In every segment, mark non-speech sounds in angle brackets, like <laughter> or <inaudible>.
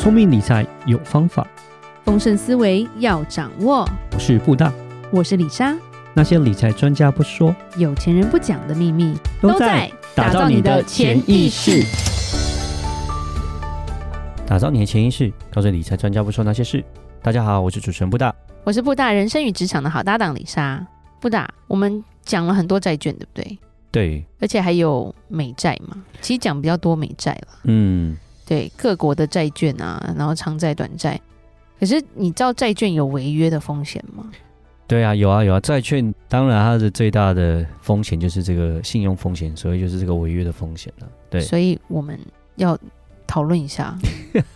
聪明理财有方法，丰盛思维要掌握。我是布大，我是李莎。那些理财专家不说，有钱人不讲的秘密，都在打造你的潜意识。打造你的潜意识，告诉理财专家不说那些事。大家好，我是主持人布大，我是布大人生与职场的好搭档李莎。布大，我们讲了很多债券，对不对？对，而且还有美债嘛，其实讲比较多美债了。嗯，对，各国的债券啊，然后长债、短债。可是你知道债券有违约的风险吗？对啊，有啊有啊，债券当然它的最大的风险就是这个信用风险，所以就是这个违约的风险了。对，所以我们要讨论一下。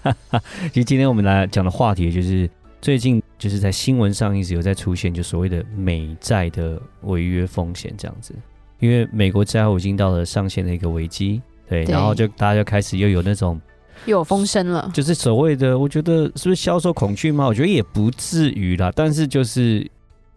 <laughs> 其实今天我们来讲的话题就是最近就是在新闻上一直有在出现，就所谓的美债的违约风险这样子。因为美国债务已经到了上限的一个危机，对，对，然后就大家就开始又有那种又有风声了，就是所谓的，我觉得是不是销售恐惧吗？我觉得也不至于啦，但是就是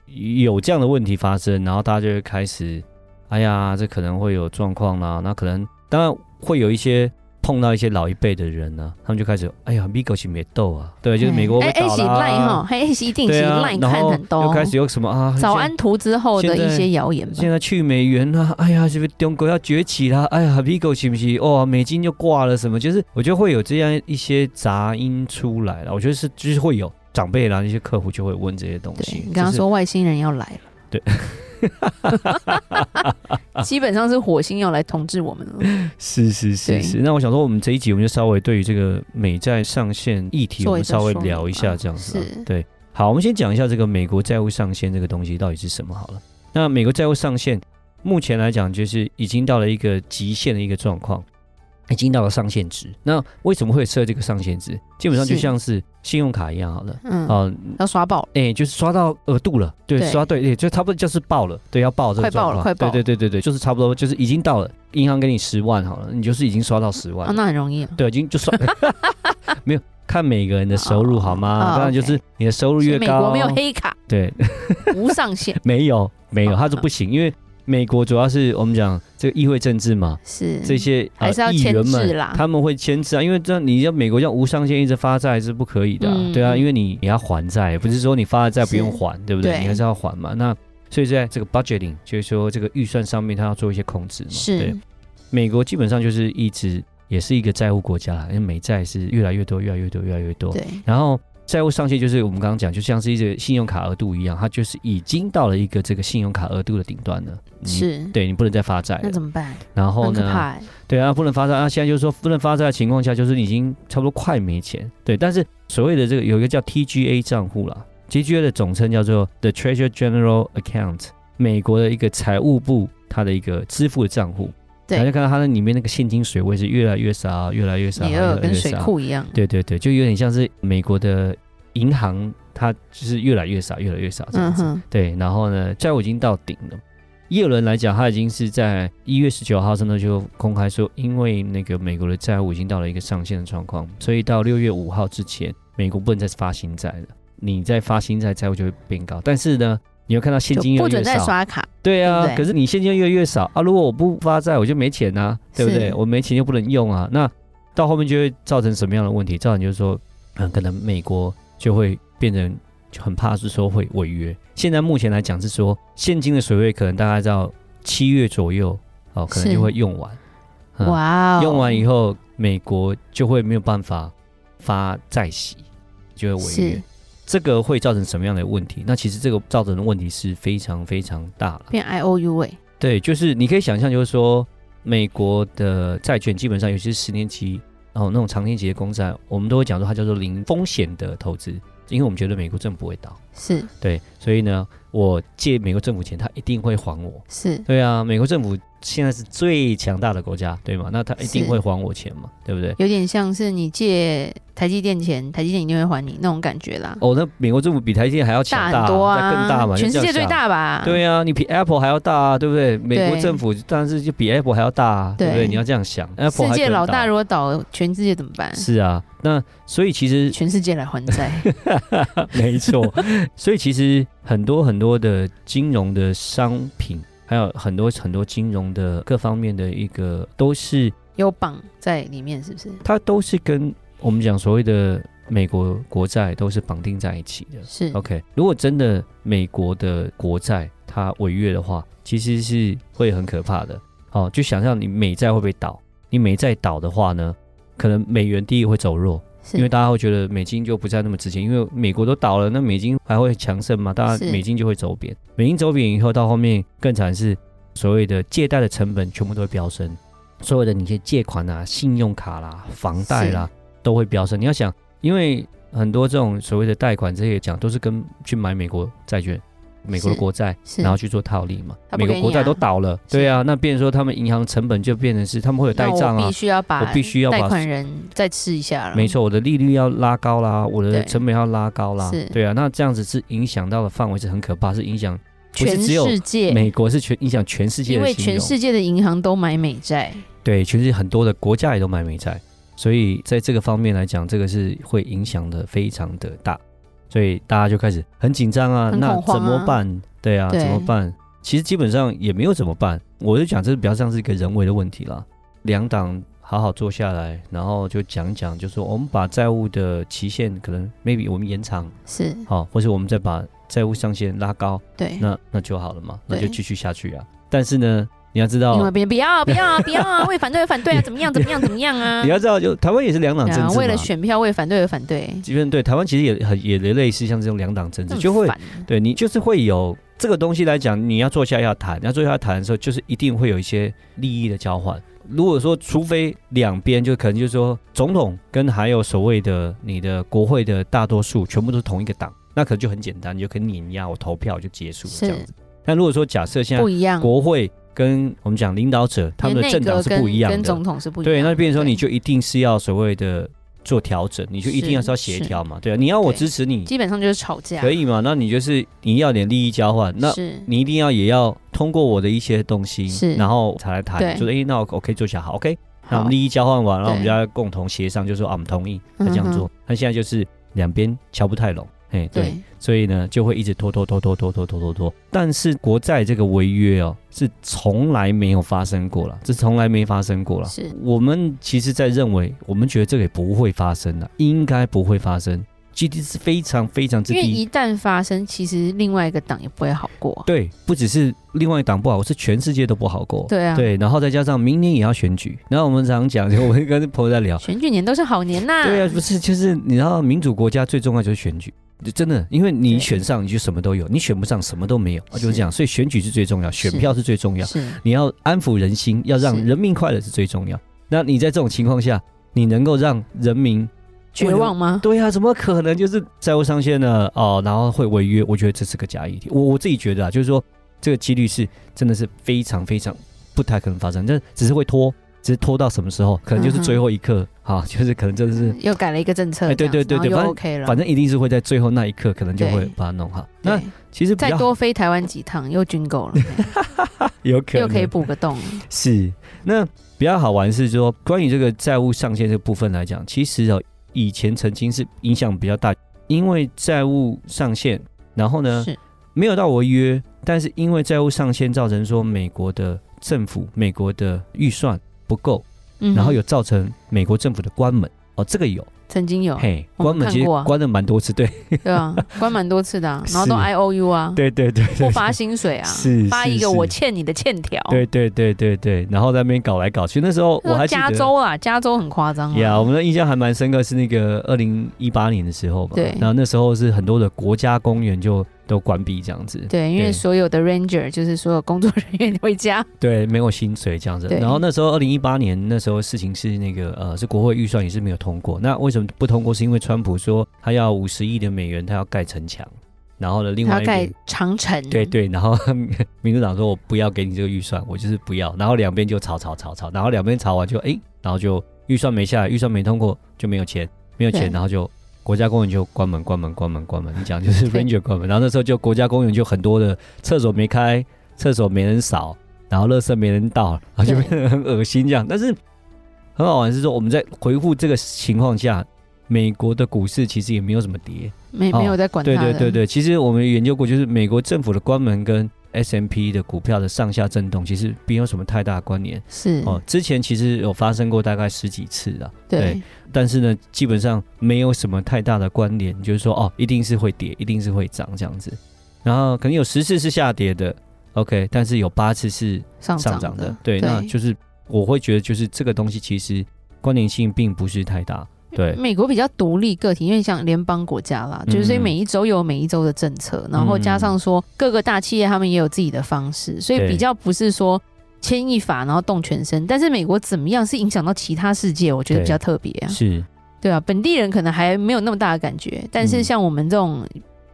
有这样的问题发生，然后大家就会开始，哎呀，这可能会有状况啦，那可能当然会有一些。碰到一些老一辈的人呢、啊，他们就开始，哎呀，，Migo 是没逗啊，对，就是美国会倒了啊，还一定是 line 看很多，又开始有什么啊，早安图之后的一些谣言现，现在去美元啊，哎呀，是不是中国要崛起啦？哎呀，，Migo 是不是哦，美金就挂了什么？就是我觉得会有这样一些杂音出来了，我觉得是就是会有长辈啦，那些客户就会问这些东西。你刚刚说外星人要来了，对。<laughs> 基本上是火星要来统治我们了。是是是是。那我想说，我们这一集我们就稍微对于这个美债上限议题，我们稍微聊一下这样子。是。对。好，我们先讲一下这个美国债务上限这个东西到底是什么好了。那美国债务上限目前来讲，就是已经到了一个极限的一个状况。已经到了上限值，那为什么会设这个上限值？基本上就像是信用卡一样好了，嗯，哦，要刷爆，哎、欸，就是刷到额度了，对，对刷对，对，就差不多就是爆了，对，要爆这个状况，快爆了，快爆，对对对对对，就是差不多，就是已经到了，银行给你十万好了，你就是已经刷到十万，哦，那很容易，对，已经就刷，<laughs> 没有看每个人的收入好吗？当然就是你的收入越高，美国没有黑卡，对，无上限，没 <laughs> 有没有，它是不行，因为。美国主要是我们讲这个议会政治嘛，是这些还是要签字啦，他们会签字啊，因为这样你要美国要无上限一直发债是不可以的，啊嗯，对啊，因为你你要还债，不是说你发了债不用还，对不对？你还是要还嘛。那所以在这个 budgeting 就是说这个预算上面，他要做一些控制嘛。是，对，美国基本上就是一直也是一个债务国家，因为美债是越来越多，越来越多，越来越多。对，然后。债务上限就是我们刚刚讲，就像是一个信用卡额度一样，它就是已经到了一个这个信用卡额度的顶端了。是，对，你不能再发债，那怎么办？然后呢？对啊，不能发债啊！现在就是说不能发债的情况下，就是已经差不多快没钱。对，但是所谓的这个有一个叫 TGA 账户啦，TGA 的总称叫做 The Treasury General Account，美国的一个财务部它的一个支付的账户。对，大家看到它那里面那个现金水位是越来越少，越来越少，越来越少，跟水库一样。对对对，就有点像是美国的银行，它就是越来越少，越来越少这样子。嗯、对，然后呢，债务已经到顶了。耶伦来讲，他已经是在一月十九号真的就公开说，因为那个美国的债务已经到了一个上限的状况，所以到六月五号之前，美国不能再发新债了。你再发新债，债务就会变高。但是呢，你会看到现金越来越少，不准再刷卡。对啊对对，可是你现金越来越少啊！如果我不发债，我就没钱啊，对不对？我没钱就不能用啊。那到后面就会造成什么样的问题？造成就是说，嗯，可能美国就会变成就很怕是说会违约。现在目前来讲是说，现金的水位可能大概到七月左右哦，可能就会用完。哇、嗯，用完以后，美国就会没有办法发债息，就会违约。这个会造成什么样的问题？那其实这个造成的问题是非常非常大了，变 I O U 哎，对，就是你可以想象，就是说美国的债券基本上，尤其是十年期，然后那种长天期的公债，我们都会讲说它叫做零风险的投资，因为我们觉得美国政府不会倒，是。对，所以呢，我借美国政府钱，他一定会还我，是。对啊，美国政府。现在是最强大的国家，对吗？那他一定会还我钱嘛，对不对？有点像是你借台积电钱，台积电一定会还你那种感觉啦。哦，那美国政府比台积电还要强很多啊，更大嘛，全世界最大吧？对啊，你比 Apple 还要大啊，对不对？美国政府当然是就比 Apple 还要大啊，对，对不对？你要这样想，Apple 世界老大如果倒，全世界怎么办？是啊，那所以其实全世界来还债，<laughs> 没错。所以其实很多很多的金融的商品。还有很多很多金融的各方面的一个都是有绑在里面，是不是？它都是跟我们讲所谓的美国国债都是绑定在一起的。是 OK，如果真的美国的国债它违约的话，其实是会很可怕的。哦，就想象你美债会不会倒？你美债倒的话呢，可能美元第一会走弱。因为大家会觉得美金就不再那么值钱，因为美国都倒了，那美金还会强盛吗？大家美金就会走贬，美金走贬以后，到后面更惨是所谓的借贷的成本全部都会飙升，所有的你些借款啊、信用卡啦、房贷啦都会飙升。你要想，因为很多这种所谓的贷款这些讲都是跟去买美国债券。美国的国债，然后去做套利嘛？美国国债都倒了，对啊，那变成说他们银行成本就变成是他们会有呆账啊，必须要把我必须要把贷款人再吃一下了。没错，我的利率要拉高啦，我的成本要拉高啦，对啊，那这样子是影响到的范围是很可怕，是影响全世界。美国是全影响全世界，因为全世界的银行都买美债，对，全世界很多的国家也都买美债，所以在这个方面来讲，这个是会影响的非常的大。所以大家就开始很紧张啊，啊那怎么办？对啊，对怎么办？其实基本上也没有怎么办。我就讲，这比较像是一个人为的问题了。两党好好坐下来，然后就讲讲，就说我们把债务的期限可能 maybe 我们延长是好，或者我们再把债务上限拉高，对，那那就好了嘛，那就继续下去啊。但是呢。你要知道，因为别人不要 <laughs> 不要啊不要啊，为反对而反对啊，怎么样怎么样怎么样啊？你要知道，就台湾也是两党政治，为了选票为反对而反对。基本对台湾其实也很也类似像这种两党政治，就会对你就是会有这个东西来讲，你要坐下要谈，你要坐下要谈的时候，就是一定会有一些利益的交换。如果说除非两边就可能就是说总统跟还有所谓的你的国会的大多数全部都是同一个党，那可能就很简单，你就可以碾压我投票就结束了这样子。但如果说假设现在不一样，国会。跟我们讲领导者，他们的政党是不一样的，跟总统是不一样的。对，那变成说你就一定是要所谓的做调整，你就一定要是要协调嘛。对啊，你要我支持你，基本上就是吵架，可以嘛？那你就是你要点利益交换，那你一定要也要通过我的一些东西，是，然后才来谈。说哎，那我可以做下好，OK？那我们利益交换完，然后我们就要共同协商，就说啊，我们同意那这样做。那现在就是两边敲不太拢。哎，对，所以呢，就会一直拖拖拖拖拖拖拖拖拖。但是国债这个违约哦，是从来没有发生过了，这从来没发生过了。是我们其实在认为，我们觉得这个也不会发生的，应该不会发生。几率是非常非常之低，因为一旦发生，其实另外一个党也不会好过。对，不只是另外一党不好，是全世界都不好过。对啊，对，然后再加上明年也要选举，然后我们常常讲，我会跟朋友在聊，选举年都是好年呐。对啊，不是，就是你知道，民主国家最重要就是选举，就真的，因为你选上你就什么都有，你选不上什么都没有，就是这样。所以选举是最重要，选票是最重要，是你要安抚人心，要让人民快乐是最重要。那你在这种情况下，你能够让人民。绝望吗？对呀、啊，怎么可能就是债务上限呢？哦，然后会违约？我觉得这是个假议题。我我自己觉得啊，就是说这个几率是真的是非常非常不太可能发生，但只是会拖，只是拖到什么时候？可能就是最后一刻，哈、就是可能真的是又改了一个政策。哎，对对对对，反正 OK 了，反正一定是会在最后那一刻，可能就会把它弄好。那其实再多飞台湾几趟又军购了，<laughs> 有可能又可以补个洞。是，那比较好玩是说，关于这个债务上限这个部分来讲，其实哦。以前曾经是影响比较大，因为债务上限，然后呢是没有到违约，但是因为债务上限造成说美国的政府、美国的预算不够，嗯、然后有造成美国政府的关门。哦，这个有。曾经有，嘿，关门其实关了蛮多次，对，<laughs> 对啊，关蛮多次的，然后都 <laughs> I O U 啊，对对对，不发薪水啊，是发一个我欠你的欠条，对对对对对，然后在那边搞来搞去，那时候我还加州啊，加州很夸张，呀，我们的印象还蛮深刻，是那个二零一八年的时候吧，对，然后那时候是很多的国家公园就。都关闭这样子，对，因为所有的 ranger 就是所有工作人员回家，对，没有薪水这样子。然后那时候二零一八年那时候事情是那个呃，是国会预算也是没有通过。那为什么不通过？是因为川普说他要五十亿的美元，他要盖城墙。然后呢，另外一边盖长城，对对。然后 <laughs> 民主党说我不要给你这个预算，我就是不要。然后两边就吵吵吵吵，然后两边吵完就哎，然后就预算没下来，预算没通过就没有钱，没有钱，然后就。国家公园就关门，关门，关门，关门。你讲就是 Ranger 关门，然后那时候就国家公园就很多的厕所没开，厕所没人扫，然后垃圾没人倒，然后就变得很恶心这样。但是很好玩是说，我们在回复这个情况下，美国的股市其实也没有什么跌，没没有在管它。对对对对，其实我们研究过，就是美国政府的关门跟 S&P 的股票的上下震动，其实并没有什么太大关联。是哦，之前其实有发生过大概十几次了，对，对。但是呢，基本上没有什么太大的关联，就是说哦，一定是会跌，一定是会涨这样子。然后可能有十次是下跌的，OK，但是有八次是上涨的，的对，对，那就是我会觉得就是这个东西其实关联性并不是太大。对，美国比较独立个体，因为像联邦国家啦，就是所以每一周有每一周的政策，嗯，然后加上说各个大企业他们也有自己的方式，所以比较不是说牵一发然后动全身。但是美国怎么样是影响到其他世界，我觉得比较特别啊。是，对啊，本地人可能还没有那么大的感觉，但是像我们这种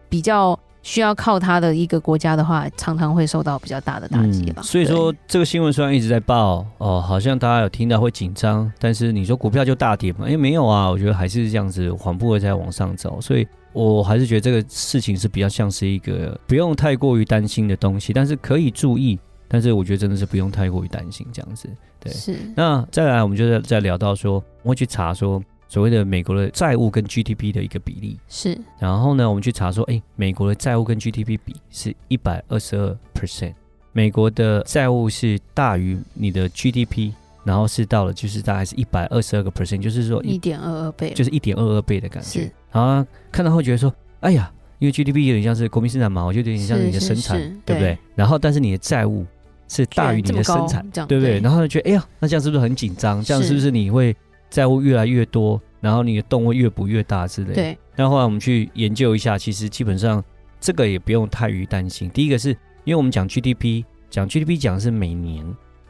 比较。需要靠它的一个国家的话，常常会受到比较大的打击吧、嗯。所以说，这个新闻虽然一直在报哦，好像大家有听到会紧张，但是你说股票就大跌吗？哎，没有啊，我觉得还是这样子缓步的在往上走。所以我还是觉得这个事情是比较像是一个不用太过于担心的东西，但是可以注意。但是我觉得真的是不用太过于担心这样子。对，是。那再来，我们就在在聊到说，我会去查说。所谓的美国的债务跟 GDP 的一个比例是，然后呢，我们去查说，哎，美国的债务跟 GDP 比是一百二十二 percent，美国的债务是大于你的 GDP，然后是到了就是大概是一百二十二个 percent，就是说一点二二倍，就是一点二二倍的感觉。然后看到会觉得说，哎呀，因为 GDP 有点像是国民生产嘛，我觉得有点像是你的生产，对不对，对？然后但是你的债务是大于你的生产，对不对？然后呢，觉得哎呀，那这样是不是很紧张？这样是不是你会？债务越来越多，然后你的洞会越补越大之类。对。那后来我们去研究一下，其实基本上这个也不用太于担心。第一个是因为我们讲 GDP，讲 GDP 讲的是每年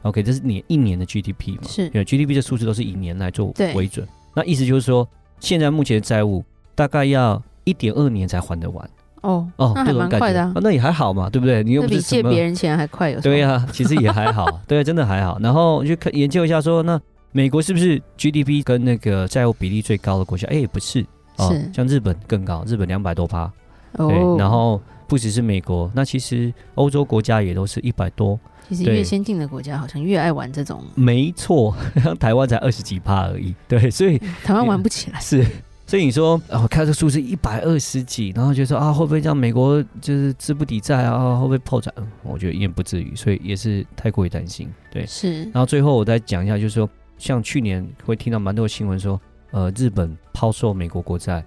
，OK，这是年一年的 GDP 嘛？是。因为 GDP 的数字都是以年来做为准。那意思就是说，现在目前的债务大概要一点二年才还得完。哦哦，那还蛮快的啊。哦，那也还好嘛，对不对？你又不是比借别人钱还快有？对呀，啊，其实也还好，对，真的还好。然后就看研究一下说那。美国是不是 GDP 跟那个债务比例最高的国家？哎，不是，哦，是像日本更高，日本两百多趴。对，哦，然后不只是美国，那其实欧洲国家也都是一百多。其实越先进的国家好像越爱玩这种。没错，<laughs> 台湾才二十几趴而已。对，所以台湾玩不起来。是，所以你说，哦，看这数字一百二十几，然后就说啊，会不会让美国就是资不抵债啊？会不会破产？我觉得也不至于，所以也是太过于担心。对，是。然后最后我再讲一下，就是说。像去年会听到蛮多新闻说，呃，日本抛售美国国债，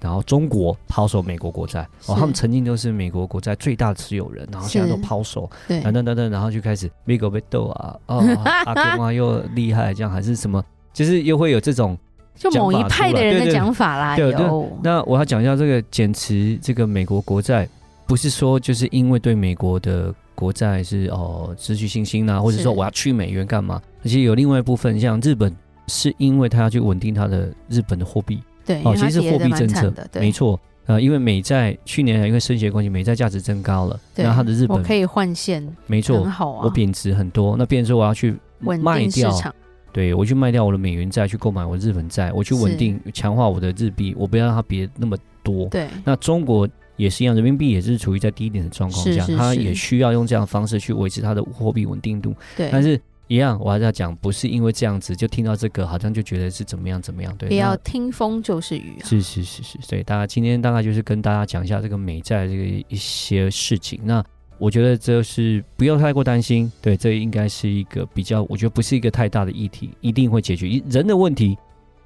然后中国抛售美国国债，哦，他们曾经都是美国国债最大持有人，然后现在都抛售，对，等等等等，然后就开始美国被斗啊，哦，阿公啊又厉害，这样还是什么，就是又会有这种就某一派的人的讲法啦，对对，对。那我要讲一下这个减持这个美国国债，不是说就是因为对美国的。国债是哦失去信心啊，或者说我要去美元干嘛？而且有另外一部分，像日本是因为他要去稳定他的日本的货币，对，哦，其实是货币政策，没错，呃，因为美债去年因为升息关系，美债价值增高了，然后它的日本我可以换现，没错，很好啊，我贬值很多，那变成说我要去卖掉，对我去卖掉我的美元债，去购买我的日本债，我去稳定强化我的日币，我不要让它跌那么多，对，那中国。也是一样，人民币也是处于在低点的状况下，它也需要用这样的方式去维持它的货币稳定度。对，但是一样，我还是要讲，不是因为这样子就听到这个，好像就觉得是怎么样怎么样。对，不要听风就是雨啊。是是是是，所以大家今天大概就是跟大家讲一下这个美债这个一些事情。那我觉得这是不要太过担心，对，这应该是一个比较，我觉得不是一个太大的议题，一定会解决。人的问题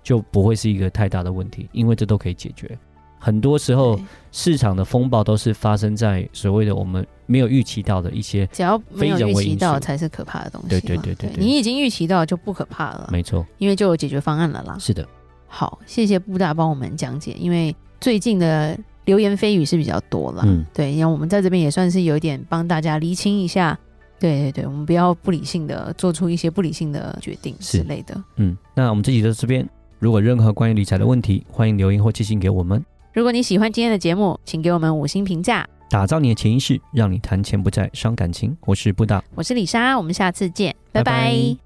就不会是一个太大的问题，因为这都可以解决。很多时候，市场的风暴都是发生在所谓的我们没有预期到的一些，只要没有预期到才是可怕的东西。对对对对，对，你已经预期到就不可怕了。没错，因为就有解决方案了啦。是的，好，谢谢布大帮我们讲解。因为最近的流言蜚语是比较多了，嗯，对，因为我们在这边也算是有一点帮大家厘清一下。对对对，我们不要不理性的做出一些不理性的决定之类的。嗯，那我们这集就到这边，如果任何关于理财的问题，欢迎留言或寄信给我们。如果你喜欢今天的节目，请给我们五星评价。打造你的潜意识，让你谈钱不再伤感情。我是布达，我是李莎，我们下次见，拜拜。拜拜。